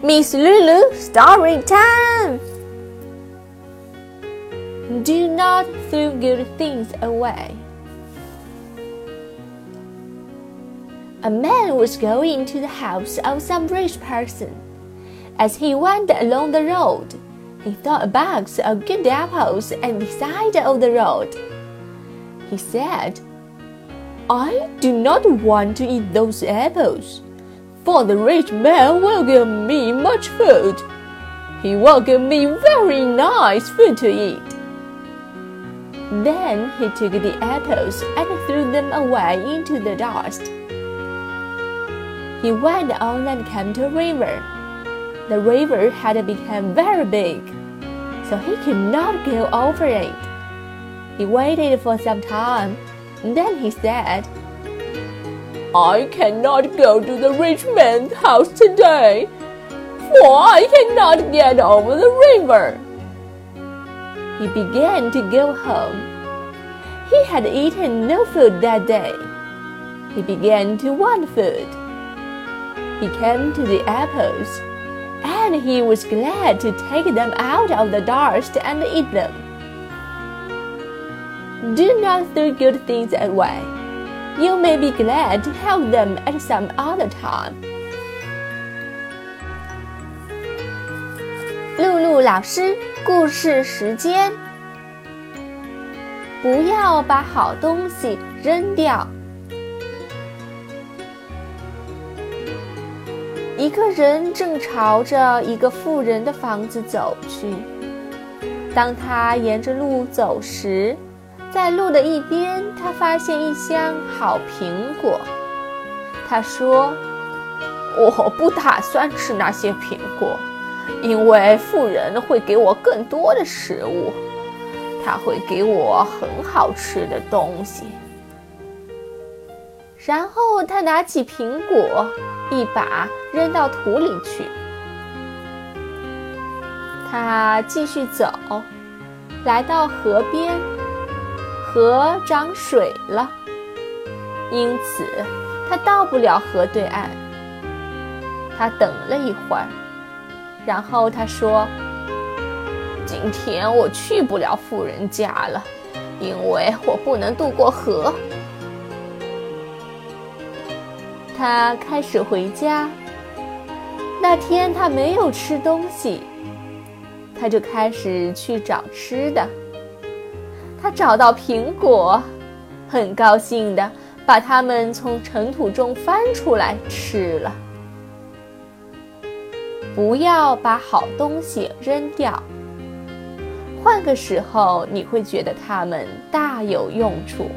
Miss Lulu, story time! Do not throw good things away. A man was going to the house of some rich person. As he went along the road, he saw a box of good apples at the side of the road. He said, I do not want to eat those apples, for the rich man will give me much food. He will give me very nice food to eat. Then he took the apples and threw them away into the dust. He went on and came to a river. The river had become very big, so he could not go over it. He waited for some time, then he said, I cannot go to the rich man's house today, for I cannot get over the river. He began to go home. He had eaten no food that day. He began to want food. He came to the apples, and he was glad to take them out of the dust and eat them. Do not throw good things away. You may be glad to have them at some other time. 露露老师，故事时间。不要把好东西扔掉。一个人正朝着一个富人的房子走去。当他沿着路走时， 在路的一边，他发现一箱好苹果。他说：“我不打算吃那些苹果，因为富人会给我更多的食物，他会给我很好吃的东西。”然后他拿起苹果，一把扔到土里去。他继续走，来到河边，河涨水了，因此他到不了河对岸。他等了一会儿，然后他说：“今天我去不了富人家了，因为我不能渡过河。”他开始回家。那天他没有吃东西，他就开始去找吃的。他找到苹果，很高兴的把它们从尘土中翻出来吃了。不要把好东西扔掉，换个时候你会觉得它们大有用处。